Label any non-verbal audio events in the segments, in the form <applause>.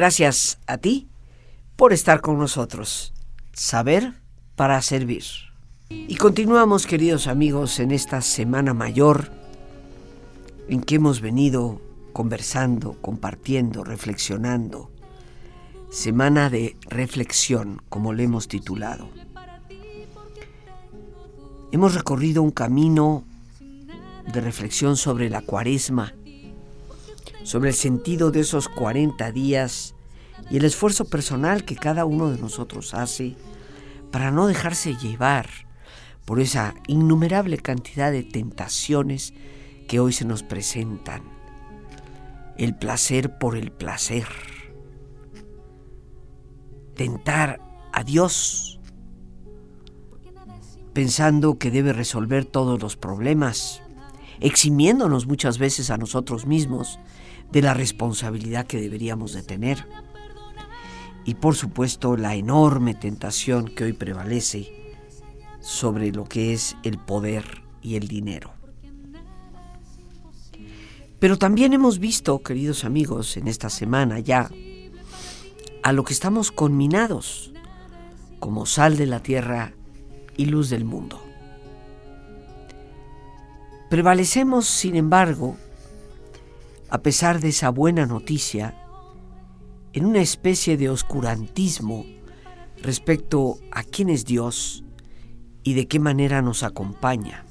Gracias a ti por estar con nosotros. Saber para servir. Y continuamos, queridos amigos, en esta Semana Mayor en que hemos venido conversando, compartiendo, reflexionando. Semana de reflexión, como le hemos titulado. Hemos recorrido un camino de reflexión sobre la cuaresma, sobre el sentido de esos 40 días y el esfuerzo personal que cada uno de nosotros hace para no dejarse llevar por esa innumerable cantidad de tentaciones que hoy se nos presentan. El placer por el placer. Tentar a Dios pensando que debe resolver todos los problemas, eximiéndonos muchas veces a nosotros mismos de la responsabilidad que deberíamos de tener. Y por supuesto la enorme tentación que hoy prevalece sobre lo que es el poder y el dinero. Pero también hemos visto, queridos amigos, en esta semana ya, a lo que estamos conminados como sal de la tierra y luz del mundo. Prevalecemos, sin embargo, a pesar de esa buena noticia, en una especie de oscurantismo respecto a quién es Dios y de qué manera nos acompaña.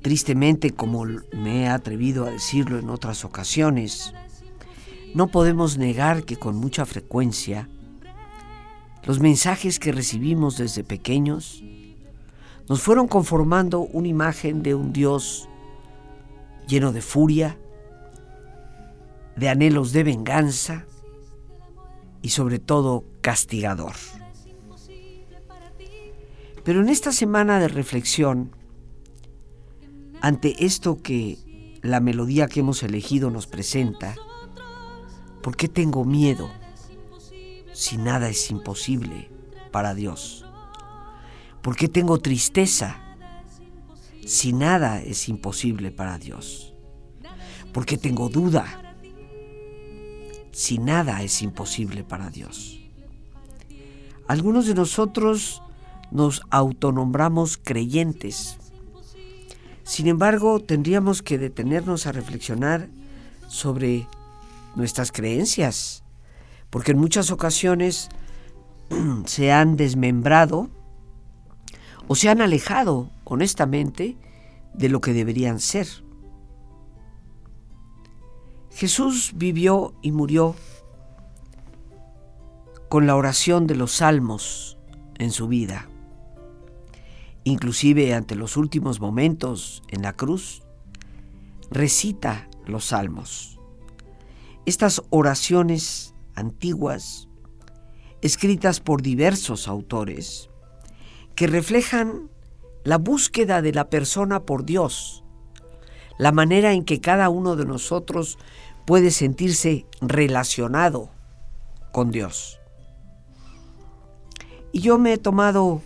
Tristemente, como me he atrevido a decirlo en otras ocasiones, no podemos negar que con mucha frecuencia los mensajes que recibimos desde pequeños nos fueron conformando una imagen de un Dios lleno de furia, de anhelos de venganza y sobre todo castigador. Pero en esta semana de reflexión, ante esto que la melodía que hemos elegido nos presenta, ¿por qué tengo miedo si nada es imposible para Dios? ¿Por qué tengo tristeza si nada es imposible para Dios? ¿Por qué tengo duda si nada es imposible para Dios? Algunos de nosotros nos autonombramos creyentes. Sin embargo, tendríamos que detenernos a reflexionar sobre nuestras creencias, porque en muchas ocasiones <clears throat> se han desmembrado o se han alejado honestamente de lo que deberían ser. Jesús vivió y murió con la oración de los salmos en su vida inclusive ante los últimos momentos en la cruz, recita los salmos. Estas oraciones antiguas, escritas por diversos autores, que reflejan la búsqueda de la persona por Dios, la manera en que cada uno de nosotros puede sentirse relacionado con Dios. Y yo me he tomado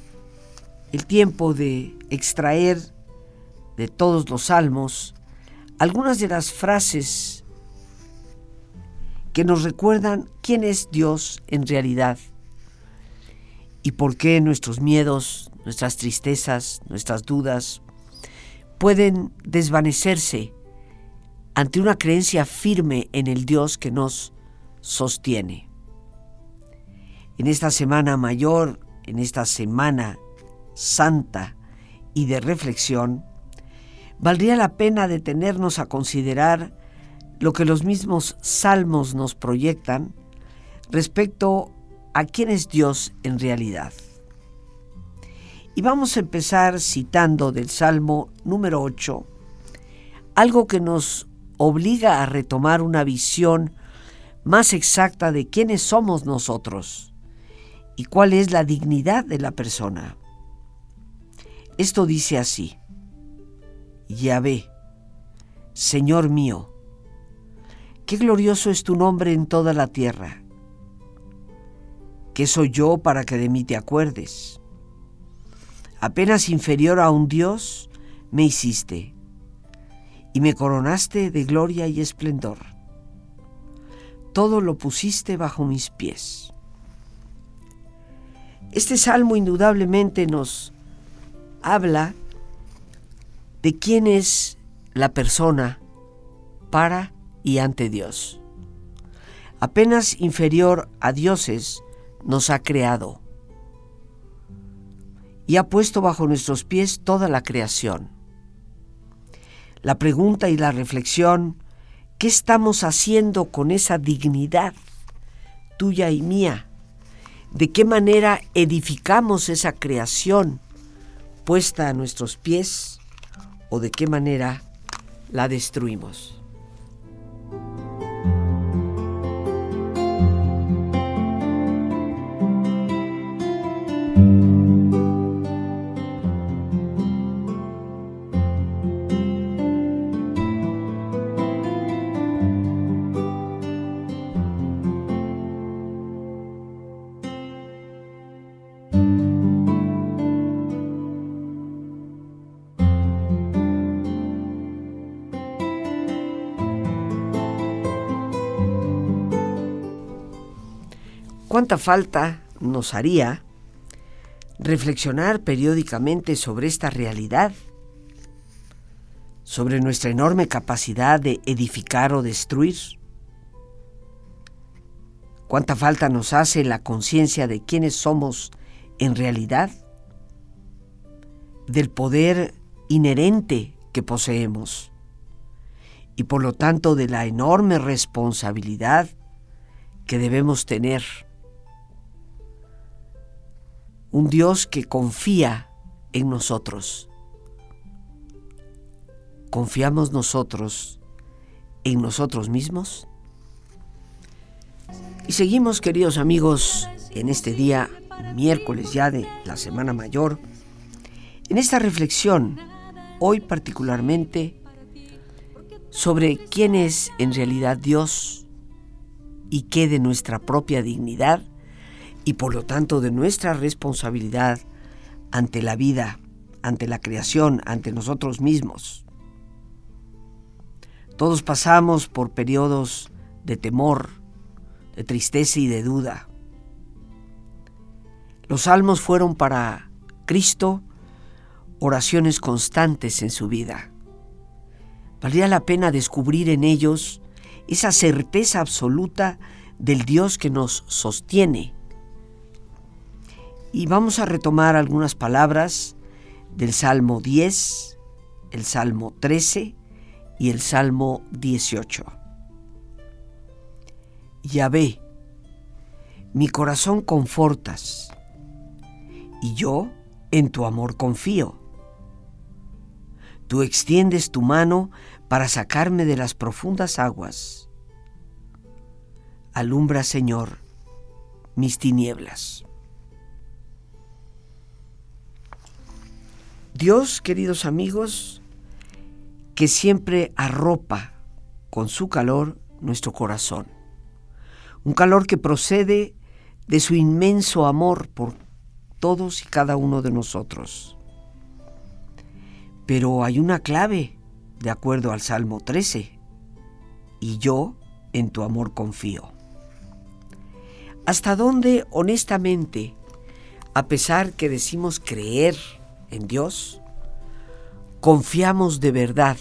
el tiempo de extraer de todos los salmos algunas de las frases que nos recuerdan quién es Dios en realidad y por qué nuestros miedos, nuestras tristezas, nuestras dudas pueden desvanecerse ante una creencia firme en el Dios que nos sostiene. En esta semana mayor, en esta semana santa y de reflexión, valdría la pena detenernos a considerar lo que los mismos salmos nos proyectan respecto a quién es Dios en realidad. Y vamos a empezar citando del Salmo número 8, algo que nos obliga a retomar una visión más exacta de quiénes somos nosotros y cuál es la dignidad de la persona. Esto dice así, Yahvé, Señor mío, qué glorioso es tu nombre en toda la tierra. ¿Qué soy yo para que de mí te acuerdes? Apenas inferior a un Dios me hiciste y me coronaste de gloria y esplendor. todo lo pusiste bajo mis pies. Este salmo indudablemente nos habla de quién es la persona para y ante Dios. Apenas inferior a dioses nos ha creado y ha puesto bajo nuestros pies toda la creación. La pregunta y la reflexión, ¿qué estamos haciendo con esa dignidad tuya y mía? ¿De qué manera edificamos esa creación puesta a nuestros pies o de qué manera la destruimos? ¿Cuánta falta nos haría reflexionar periódicamente sobre esta realidad? sobre nuestra enorme capacidad de edificar o destruir. ¿Cuánta falta nos hace la conciencia de quiénes somos en realidad? Del poder inherente que poseemos y por lo tanto de la enorme responsabilidad que debemos tener un Dios que confía en nosotros. ¿Confiamos nosotros en nosotros mismos? Y seguimos, queridos amigos, en este día, miércoles ya de la Semana Mayor, en esta reflexión, hoy particularmente, sobre quién es en realidad Dios y qué de nuestra propia dignidad y por lo tanto de nuestra responsabilidad ante la vida, ante la creación, ante nosotros mismos. Todos pasamos por periodos de temor, de tristeza y de duda. Los salmos fueron para Cristo oraciones constantes en su vida. Valía la pena descubrir en ellos esa certeza absoluta del Dios que nos sostiene y vamos a retomar algunas palabras del Salmo 10, el Salmo 13 y el Salmo 18. Yahvé, mi corazón confortas, y yo en tu amor confío. Tú extiendes tu mano para sacarme de las profundas aguas. Alumbra, Señor, mis tinieblas. Dios, queridos amigos, que siempre arropa con su calor nuestro corazón. Un calor que procede de su inmenso amor por todos y cada uno de nosotros. Pero hay una clave, de acuerdo al Salmo 13, y yo en tu amor confío. ¿Hasta dónde honestamente, a pesar que decimos creer en Dios, confiamos de verdad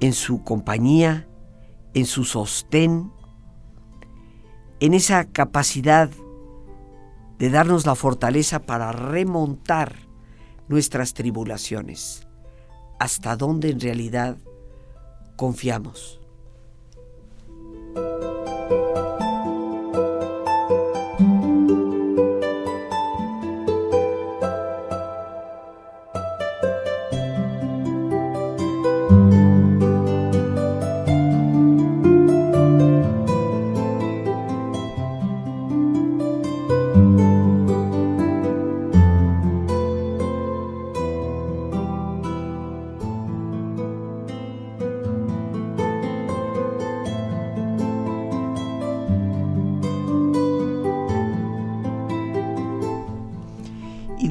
en su compañía, en su sostén, en esa capacidad de darnos la fortaleza para remontar nuestras tribulaciones, hasta donde en realidad confiamos.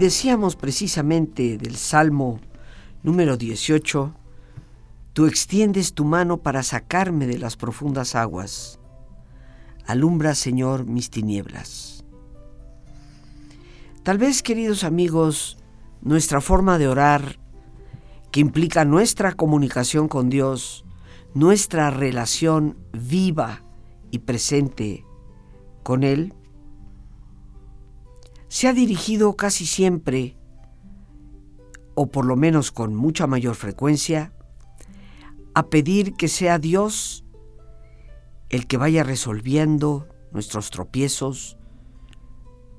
Decíamos precisamente del Salmo número 18, Tú extiendes tu mano para sacarme de las profundas aguas. Alumbra, Señor, mis tinieblas. Tal vez, queridos amigos, nuestra forma de orar, que implica nuestra comunicación con Dios, nuestra relación viva y presente con Él, se ha dirigido casi siempre, o por lo menos con mucha mayor frecuencia, a pedir que sea Dios el que vaya resolviendo nuestros tropiezos,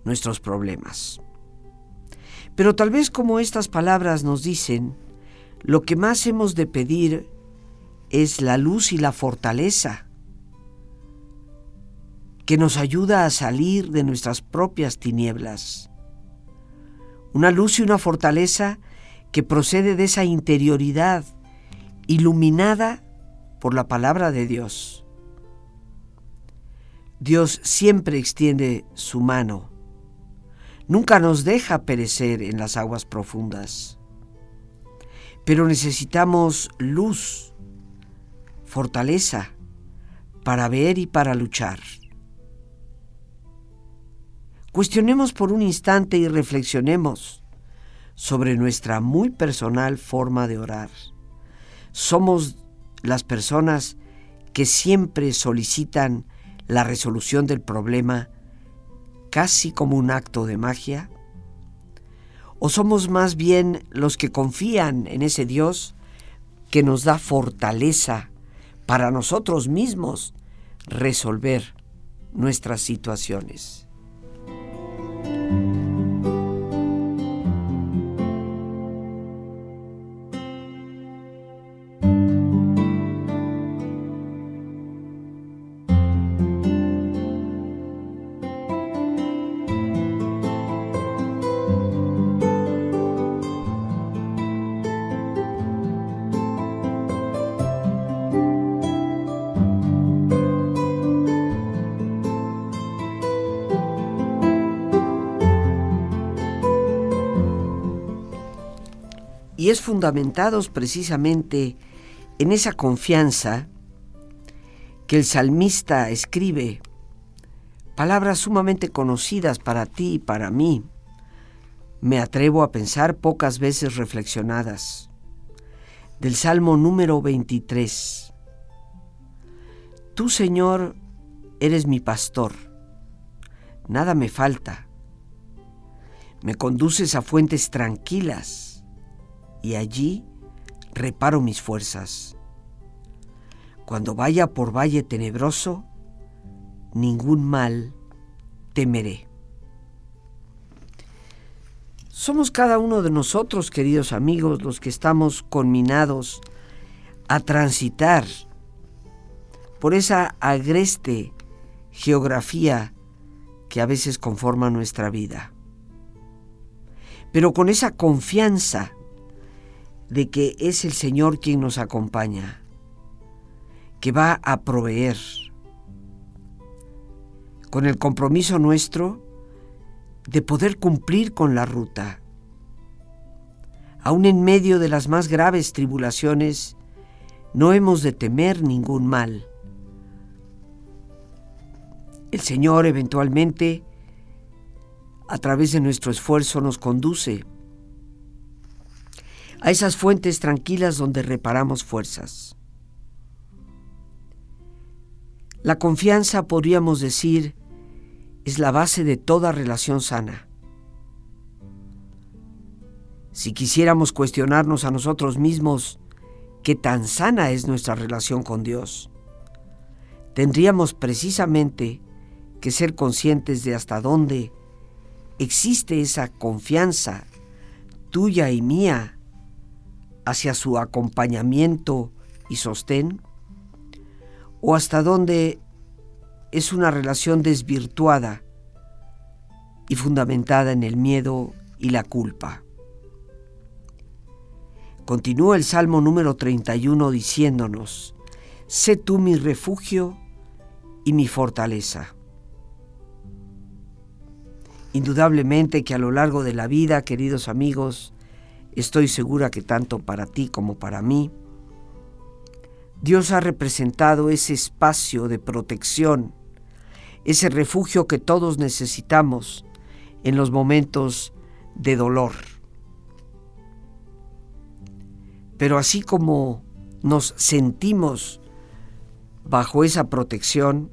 nuestros problemas. Pero tal vez como estas palabras nos dicen, lo que más hemos de pedir es la luz y la fortaleza que nos ayuda a salir de nuestras propias tinieblas. Una luz y una fortaleza que procede de esa interioridad iluminada por la palabra de Dios. Dios siempre extiende su mano, nunca nos deja perecer en las aguas profundas, pero necesitamos luz, fortaleza para ver y para luchar. Cuestionemos por un instante y reflexionemos sobre nuestra muy personal forma de orar. Somos las personas que siempre solicitan la resolución del problema casi como un acto de magia? ¿O somos más bien los que confían en ese Dios que nos da fortaleza para nosotros mismos resolver nuestras situaciones? Y es fundamentados precisamente en esa confianza que el salmista escribe, palabras sumamente conocidas para ti y para mí, me atrevo a pensar pocas veces reflexionadas, del Salmo número 23. Tú, Señor, eres mi pastor, nada me falta, me conduces a fuentes tranquilas, y allí reparo mis fuerzas. Cuando vaya por valle tenebroso, ningún mal temeré. Somos cada uno de nosotros, queridos amigos, los que estamos conminados a transitar por esa agreste geografía que a veces conforma nuestra vida. Pero con esa confianza de que es el Señor quien nos acompaña, que va a proveer, con el compromiso nuestro de poder cumplir con la ruta. Aún en medio de las más graves tribulaciones, no hemos de temer ningún mal. El Señor eventualmente, a través de nuestro esfuerzo, nos conduce a esas fuentes tranquilas donde reparamos fuerzas. La confianza, podríamos decir, es la base de toda relación sana. Si quisiéramos cuestionarnos a nosotros mismos qué tan sana es nuestra relación con Dios, tendríamos precisamente que ser conscientes de hasta dónde existe esa confianza tuya y mía hacia su acompañamiento y sostén? ¿O hasta dónde es una relación desvirtuada y fundamentada en el miedo y la culpa? Continúa el Salmo número 31 diciéndonos, Sé tú mi refugio y mi fortaleza. Indudablemente que a lo largo de la vida, queridos amigos, Estoy segura que tanto para ti como para mí, Dios ha representado ese espacio de protección, ese refugio que todos necesitamos en los momentos de dolor. Pero así como nos sentimos bajo esa protección,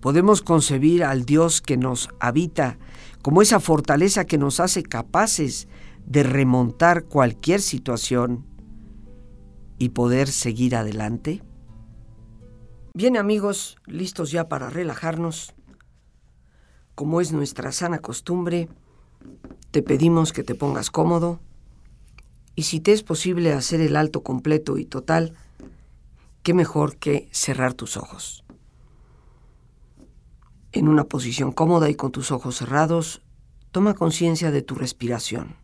podemos concebir al Dios que nos habita como esa fortaleza que nos hace capaces de remontar cualquier situación y poder seguir adelante? Bien amigos, listos ya para relajarnos. Como es nuestra sana costumbre, te pedimos que te pongas cómodo y si te es posible hacer el alto completo y total, qué mejor que cerrar tus ojos. En una posición cómoda y con tus ojos cerrados, toma conciencia de tu respiración.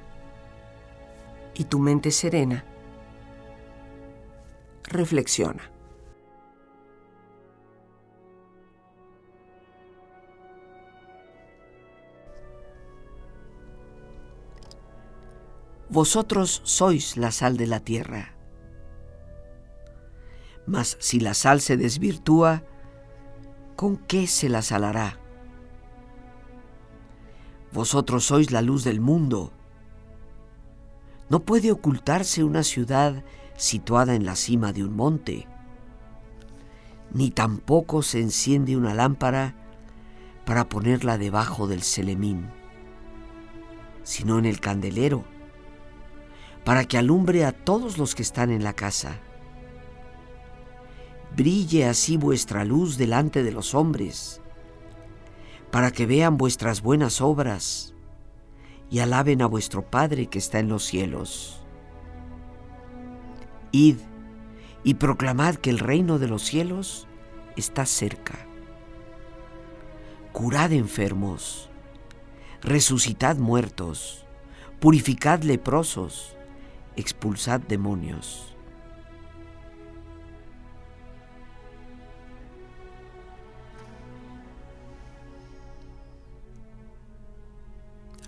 y tu mente serena, reflexiona. Vosotros sois la sal de la tierra. Mas si la sal se desvirtúa, ¿con qué se la salará? Vosotros sois la luz del mundo. No puede ocultarse una ciudad situada en la cima de un monte, ni tampoco se enciende una lámpara para ponerla debajo del celemín, sino en el candelero, para que alumbre a todos los que están en la casa. Brille así vuestra luz delante de los hombres para que vean vuestras buenas obras y alaben a vuestro Padre que está en los cielos. Id y proclamad que el reino de los cielos está cerca. Curad enfermos, resucitad muertos, purificad leprosos, expulsad demonios.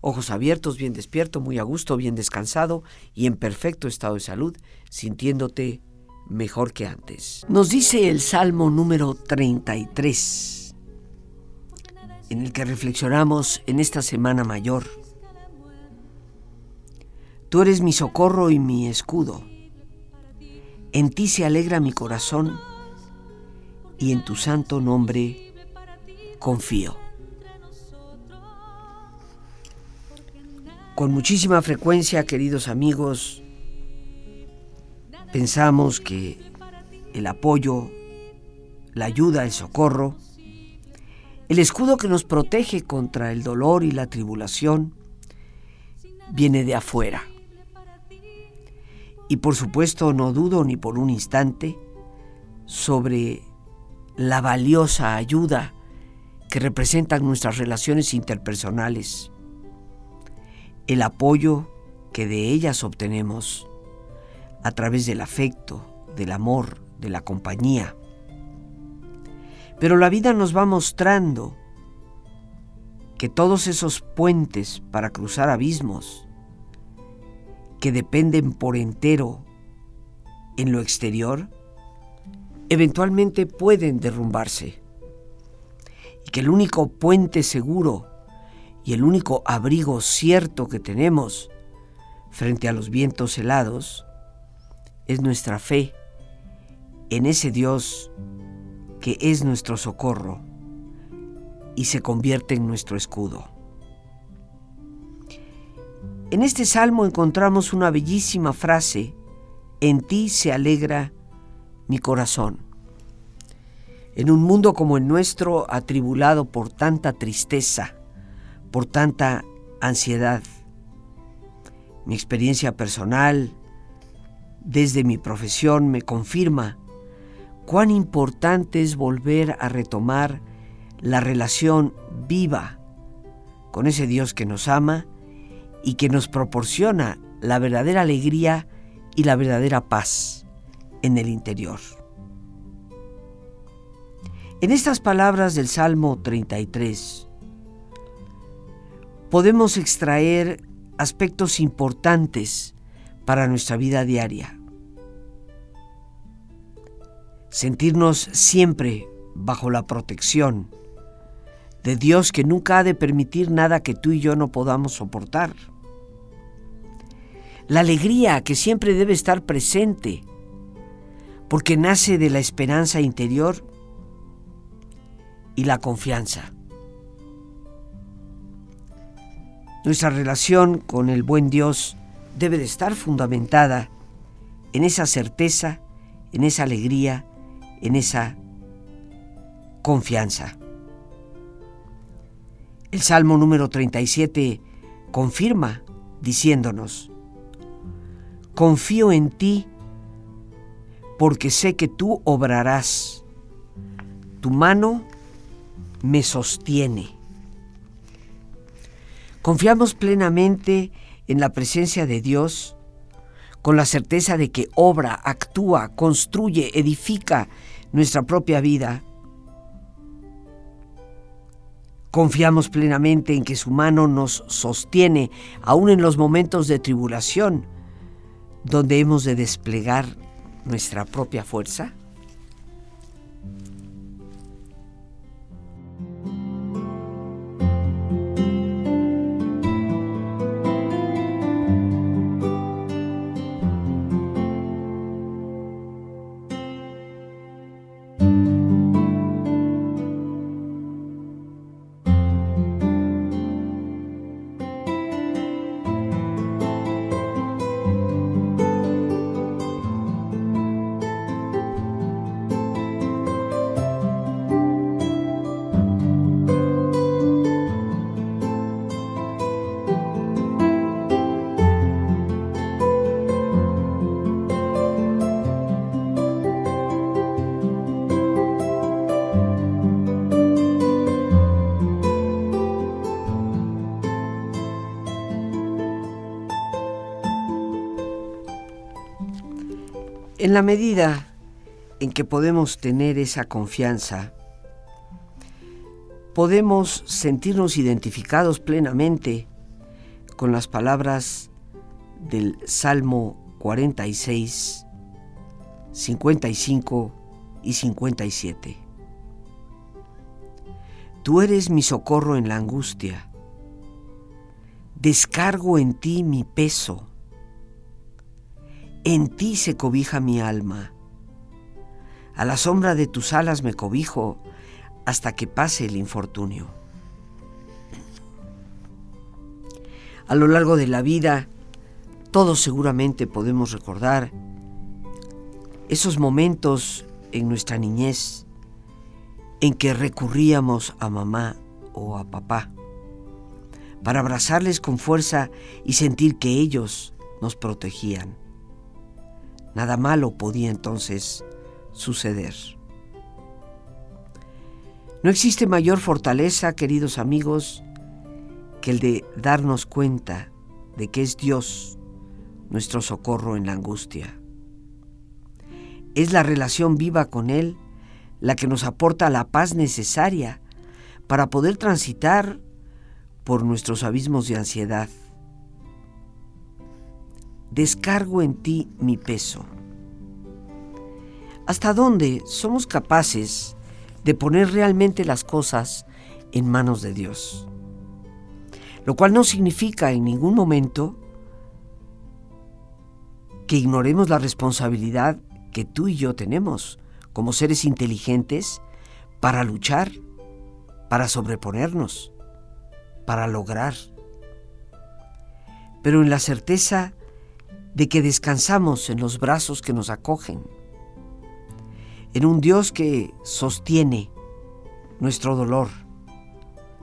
ojos abiertos, bien despierto, muy a gusto, bien descansado y en perfecto estado de salud, sintiéndote mejor que antes. Nos dice el Salmo número 33, en el que reflexionamos en esta semana mayor. Tú eres mi socorro y mi escudo. En ti se alegra mi corazón y en tu santo nombre confío. Con muchísima frecuencia, queridos amigos, pensamos que el apoyo, la ayuda, el socorro, el escudo que nos protege contra el dolor y la tribulación, viene de afuera. Y por supuesto no dudo ni por un instante sobre la valiosa ayuda que representan nuestras relaciones interpersonales el apoyo que de ellas obtenemos a través del afecto, del amor, de la compañía. Pero la vida nos va mostrando que todos esos puentes para cruzar abismos, que dependen por entero en lo exterior, eventualmente pueden derrumbarse. Y que el único puente seguro y el único abrigo cierto que tenemos frente a los vientos helados es nuestra fe en ese Dios que es nuestro socorro y se convierte en nuestro escudo. En este salmo encontramos una bellísima frase, en ti se alegra mi corazón. En un mundo como el nuestro, atribulado por tanta tristeza, por tanta ansiedad. Mi experiencia personal desde mi profesión me confirma cuán importante es volver a retomar la relación viva con ese Dios que nos ama y que nos proporciona la verdadera alegría y la verdadera paz en el interior. En estas palabras del Salmo 33, podemos extraer aspectos importantes para nuestra vida diaria. Sentirnos siempre bajo la protección de Dios que nunca ha de permitir nada que tú y yo no podamos soportar. La alegría que siempre debe estar presente porque nace de la esperanza interior y la confianza. Nuestra relación con el buen Dios debe de estar fundamentada en esa certeza, en esa alegría, en esa confianza. El Salmo número 37 confirma diciéndonos, confío en ti porque sé que tú obrarás. Tu mano me sostiene. Confiamos plenamente en la presencia de Dios con la certeza de que obra, actúa, construye, edifica nuestra propia vida. Confiamos plenamente en que su mano nos sostiene, aún en los momentos de tribulación, donde hemos de desplegar nuestra propia fuerza? En la medida en que podemos tener esa confianza, podemos sentirnos identificados plenamente con las palabras del Salmo 46, 55 y 57. Tú eres mi socorro en la angustia. Descargo en ti mi peso en ti se cobija mi alma. A la sombra de tus alas me cobijo hasta que pase el infortunio. A lo largo de la vida, todos seguramente podemos recordar esos momentos en nuestra niñez en que recurríamos a mamá o a papá para abrazarles con fuerza y sentir que ellos nos protegían. Nada malo podía entonces suceder. No existe mayor fortaleza, queridos amigos, que el de darnos cuenta de que es Dios nuestro socorro en la angustia. Es la relación viva con Él la que nos aporta la paz necesaria para poder transitar por nuestros abismos de ansiedad descargo en ti mi peso. ¿Hasta dónde somos capaces de poner realmente las cosas en manos de Dios? Lo cual no significa en ningún momento que ignoremos la responsabilidad que tú y yo tenemos como seres inteligentes para luchar, para sobreponernos, para lograr. Pero en la certeza de que descansamos en los brazos que nos acogen, en un Dios que sostiene nuestro dolor,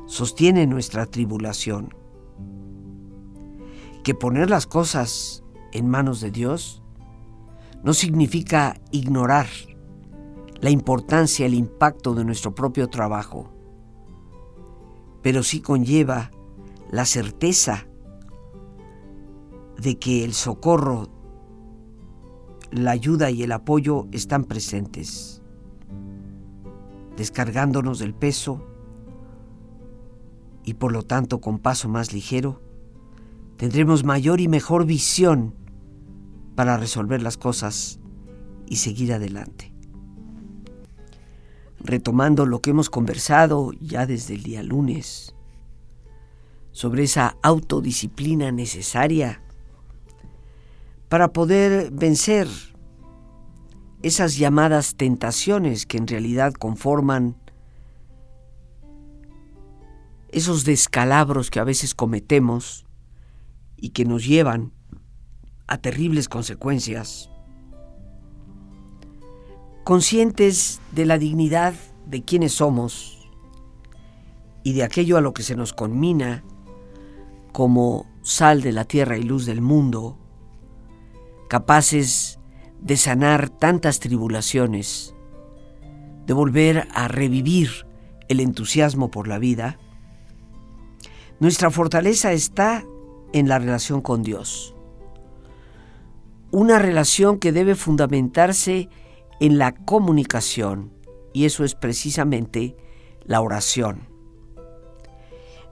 sostiene nuestra tribulación, que poner las cosas en manos de Dios no significa ignorar la importancia, el impacto de nuestro propio trabajo, pero sí conlleva la certeza de que el socorro, la ayuda y el apoyo están presentes, descargándonos del peso y por lo tanto con paso más ligero, tendremos mayor y mejor visión para resolver las cosas y seguir adelante. Retomando lo que hemos conversado ya desde el día lunes, sobre esa autodisciplina necesaria para poder vencer esas llamadas tentaciones que en realidad conforman esos descalabros que a veces cometemos y que nos llevan a terribles consecuencias. Conscientes de la dignidad de quienes somos y de aquello a lo que se nos conmina como sal de la tierra y luz del mundo, capaces de sanar tantas tribulaciones, de volver a revivir el entusiasmo por la vida, nuestra fortaleza está en la relación con Dios. Una relación que debe fundamentarse en la comunicación, y eso es precisamente la oración.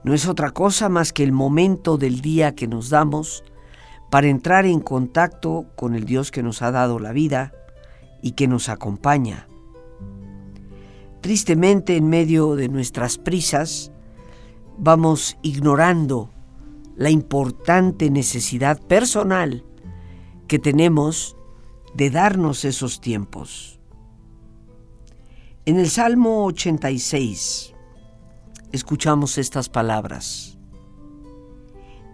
No es otra cosa más que el momento del día que nos damos para entrar en contacto con el Dios que nos ha dado la vida y que nos acompaña. Tristemente, en medio de nuestras prisas, vamos ignorando la importante necesidad personal que tenemos de darnos esos tiempos. En el Salmo 86 escuchamos estas palabras.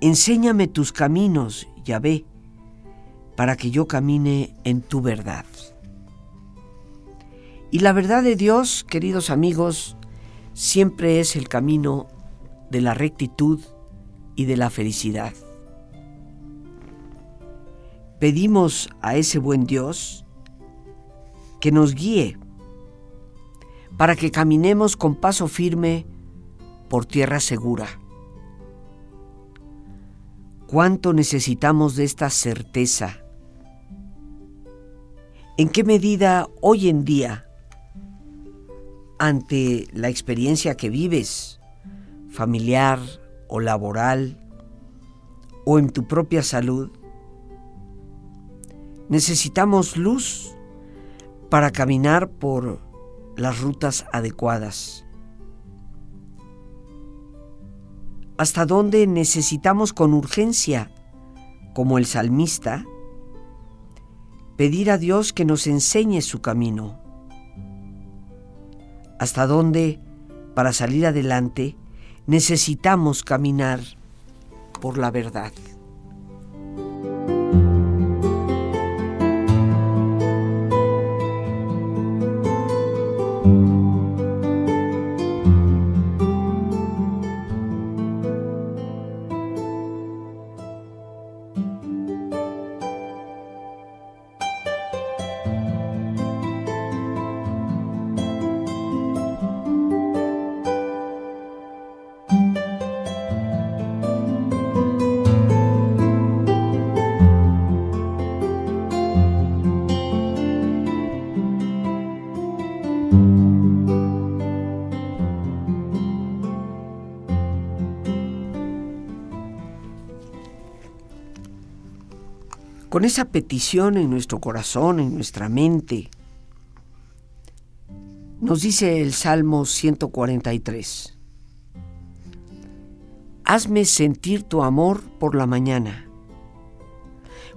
Enséñame tus caminos, Yahvé, para que yo camine en tu verdad. Y la verdad de Dios, queridos amigos, siempre es el camino de la rectitud y de la felicidad. Pedimos a ese buen Dios que nos guíe para que caminemos con paso firme por tierra segura. ¿Cuánto necesitamos de esta certeza? ¿En qué medida hoy en día ante la experiencia que vives, familiar o laboral, o en tu propia salud, necesitamos luz para caminar por las rutas adecuadas. Hasta dónde necesitamos con urgencia, como el salmista, pedir a Dios que nos enseñe su camino hasta dónde, para salir adelante, necesitamos caminar por la verdad. Con esa petición en nuestro corazón, en nuestra mente. Nos dice el Salmo 143, Hazme sentir tu amor por la mañana,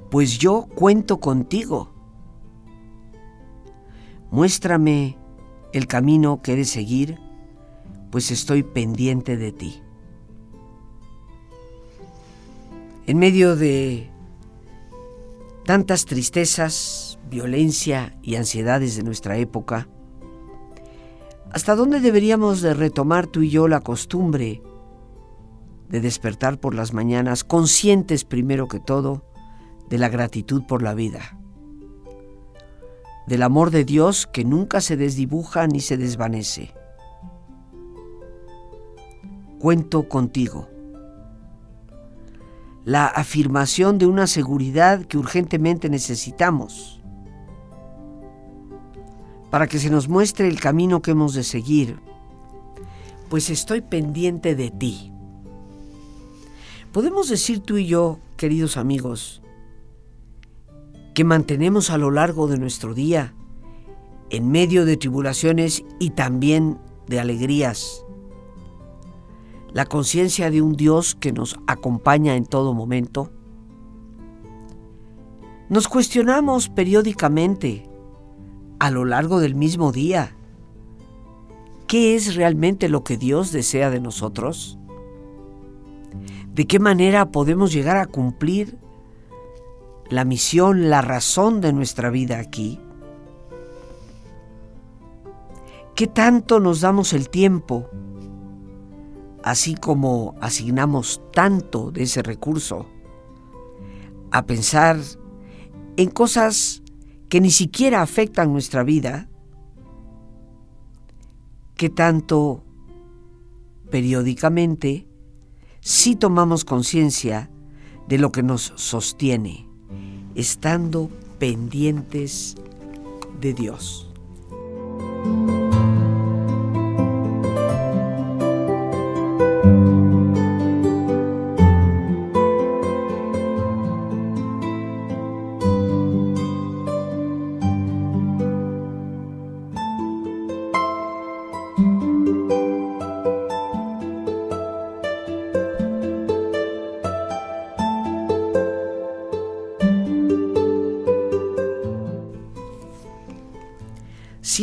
pues yo cuento contigo. Muéstrame el camino que he de seguir, pues estoy pendiente de ti. En medio de tantas tristezas, violencia y ansiedades de nuestra época, ¿hasta dónde deberíamos de retomar tú y yo la costumbre de despertar por las mañanas conscientes primero que todo de la gratitud por la vida? Del amor de Dios que nunca se desdibuja ni se desvanece. Cuento contigo la afirmación de una seguridad que urgentemente necesitamos para que se nos muestre el camino que hemos de seguir, pues estoy pendiente de ti. Podemos decir tú y yo, queridos amigos, que mantenemos a lo largo de nuestro día, en medio de tribulaciones y también de alegrías, la conciencia de un Dios que nos acompaña en todo momento? Nos cuestionamos periódicamente, a lo largo del mismo día, ¿qué es realmente lo que Dios desea de nosotros? ¿De qué manera podemos llegar a cumplir la misión, la razón de nuestra vida aquí? ¿Qué tanto nos damos el tiempo, así como asignamos tanto de ese recurso, a pensar en cosas que ni siquiera afectan nuestra vida? ¿Qué tanto periódicamente si tomamos conciencia de lo que nos sostiene, estando pendientes de Dios.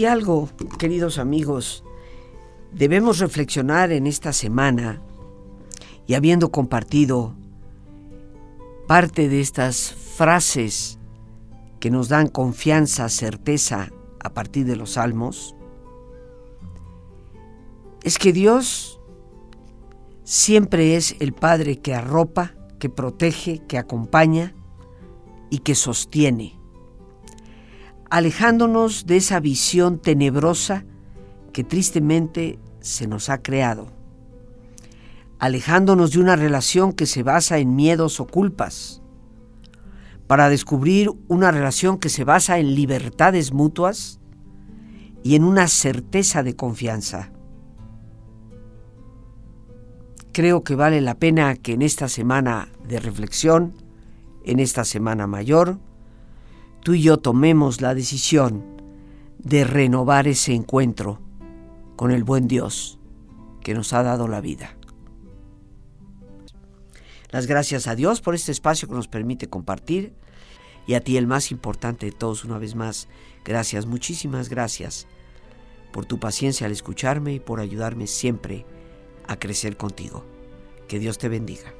Si algo, queridos amigos, debemos reflexionar en esta semana y habiendo compartido parte de estas frases que nos dan confianza, certeza a partir de los salmos, es que Dios siempre es el Padre que arropa, que protege, que acompaña y que sostiene alejándonos de esa visión tenebrosa que tristemente se nos ha creado, alejándonos de una relación que se basa en miedos o culpas, para descubrir una relación que se basa en libertades mutuas y en una certeza de confianza. Creo que vale la pena que en esta semana de reflexión, en esta semana mayor, tú y yo tomemos la decisión de renovar ese encuentro con el buen Dios que nos ha dado la vida. Las gracias a Dios por este espacio que nos permite compartir y a ti el más importante de todos una vez más. Gracias, muchísimas gracias por tu paciencia al escucharme y por ayudarme siempre a crecer contigo. Que Dios te bendiga.